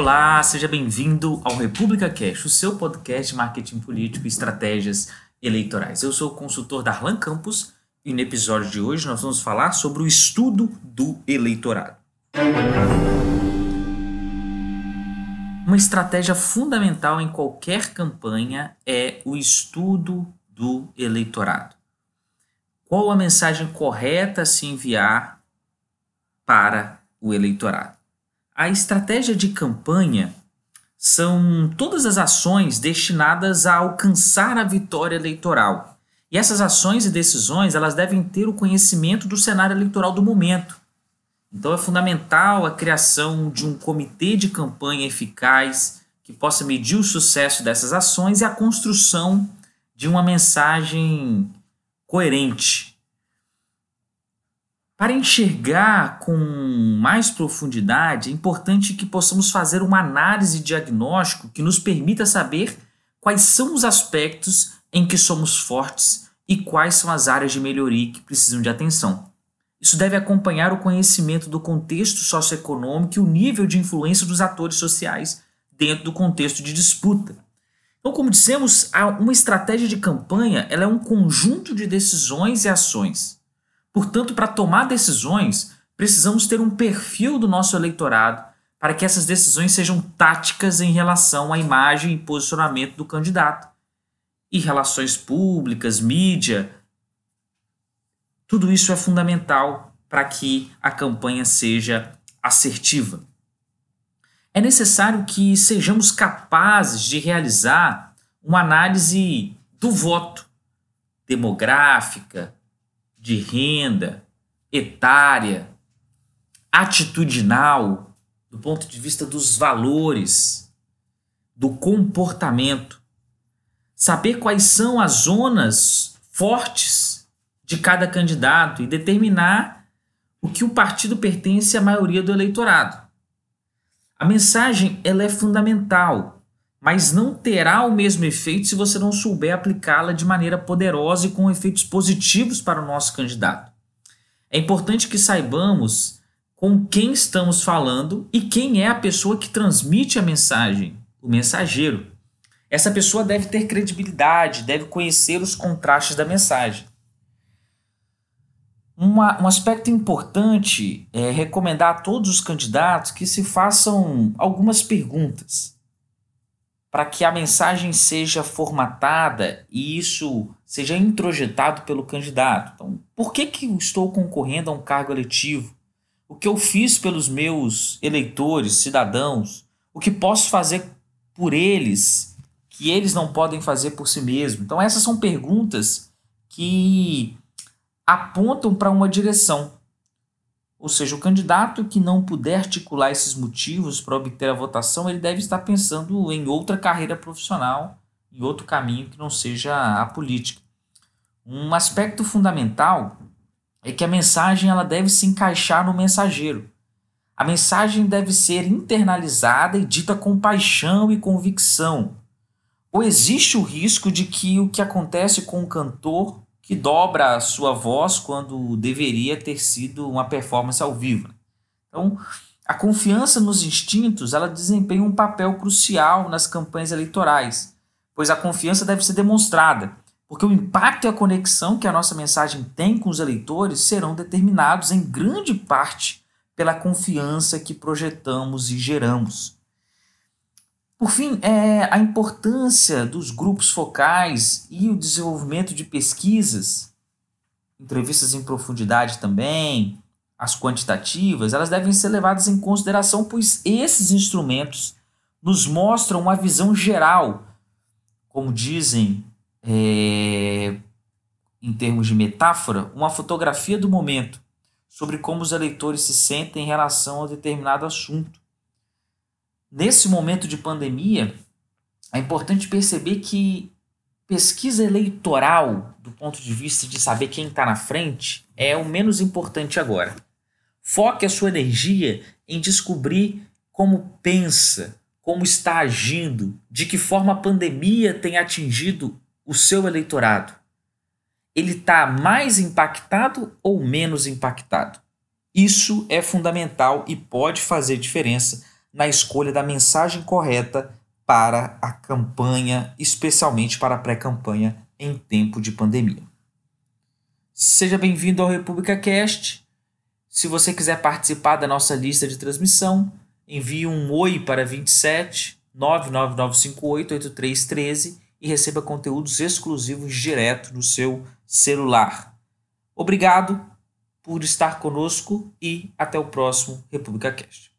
Olá, seja bem-vindo ao República Cash, o seu podcast de marketing político e estratégias eleitorais. Eu sou o consultor Darlan Campos e no episódio de hoje nós vamos falar sobre o estudo do eleitorado. Uma estratégia fundamental em qualquer campanha é o estudo do eleitorado. Qual a mensagem correta a se enviar para o eleitorado? A estratégia de campanha são todas as ações destinadas a alcançar a vitória eleitoral. E essas ações e decisões, elas devem ter o conhecimento do cenário eleitoral do momento. Então é fundamental a criação de um comitê de campanha eficaz que possa medir o sucesso dessas ações e a construção de uma mensagem coerente para enxergar com mais profundidade, é importante que possamos fazer uma análise diagnóstico que nos permita saber quais são os aspectos em que somos fortes e quais são as áreas de melhoria que precisam de atenção. Isso deve acompanhar o conhecimento do contexto socioeconômico e o nível de influência dos atores sociais dentro do contexto de disputa. Então, como dissemos, uma estratégia de campanha ela é um conjunto de decisões e ações Portanto, para tomar decisões, precisamos ter um perfil do nosso eleitorado para que essas decisões sejam táticas em relação à imagem e posicionamento do candidato. E relações públicas, mídia, tudo isso é fundamental para que a campanha seja assertiva. É necessário que sejamos capazes de realizar uma análise do voto demográfica, de renda, etária, atitudinal, do ponto de vista dos valores, do comportamento. Saber quais são as zonas fortes de cada candidato e determinar o que o partido pertence à maioria do eleitorado. A mensagem ela é fundamental mas não terá o mesmo efeito se você não souber aplicá-la de maneira poderosa e com efeitos positivos para o nosso candidato. É importante que saibamos com quem estamos falando e quem é a pessoa que transmite a mensagem, o mensageiro. Essa pessoa deve ter credibilidade, deve conhecer os contrastes da mensagem. Uma, um aspecto importante é recomendar a todos os candidatos que se façam algumas perguntas para que a mensagem seja formatada e isso seja introjetado pelo candidato. Então, por que, que estou concorrendo a um cargo eletivo? O que eu fiz pelos meus eleitores, cidadãos? O que posso fazer por eles que eles não podem fazer por si mesmos? Então, essas são perguntas que apontam para uma direção. Ou seja, o candidato que não puder articular esses motivos para obter a votação, ele deve estar pensando em outra carreira profissional, em outro caminho que não seja a política. Um aspecto fundamental é que a mensagem ela deve se encaixar no mensageiro. A mensagem deve ser internalizada e dita com paixão e convicção. Ou existe o risco de que o que acontece com o cantor que dobra a sua voz quando deveria ter sido uma performance ao vivo. Então, a confiança nos instintos ela desempenha um papel crucial nas campanhas eleitorais, pois a confiança deve ser demonstrada, porque o impacto e a conexão que a nossa mensagem tem com os eleitores serão determinados em grande parte pela confiança que projetamos e geramos. Por fim, é, a importância dos grupos focais e o desenvolvimento de pesquisas, entrevistas em profundidade também, as quantitativas, elas devem ser levadas em consideração, pois esses instrumentos nos mostram uma visão geral, como dizem é, em termos de metáfora, uma fotografia do momento sobre como os eleitores se sentem em relação a determinado assunto nesse momento de pandemia, é importante perceber que pesquisa eleitoral, do ponto de vista de saber quem está na frente, é o menos importante agora. Foque a sua energia em descobrir como pensa, como está agindo, de que forma a pandemia tem atingido o seu eleitorado. Ele está mais impactado ou menos impactado? Isso é fundamental e pode fazer diferença na escolha da mensagem correta para a campanha, especialmente para a pré-campanha em tempo de pandemia. Seja bem-vindo ao República Cast. Se você quiser participar da nossa lista de transmissão, envie um oi para 27 99958 8313 e receba conteúdos exclusivos direto no seu celular. Obrigado por estar conosco e até o próximo República Cast.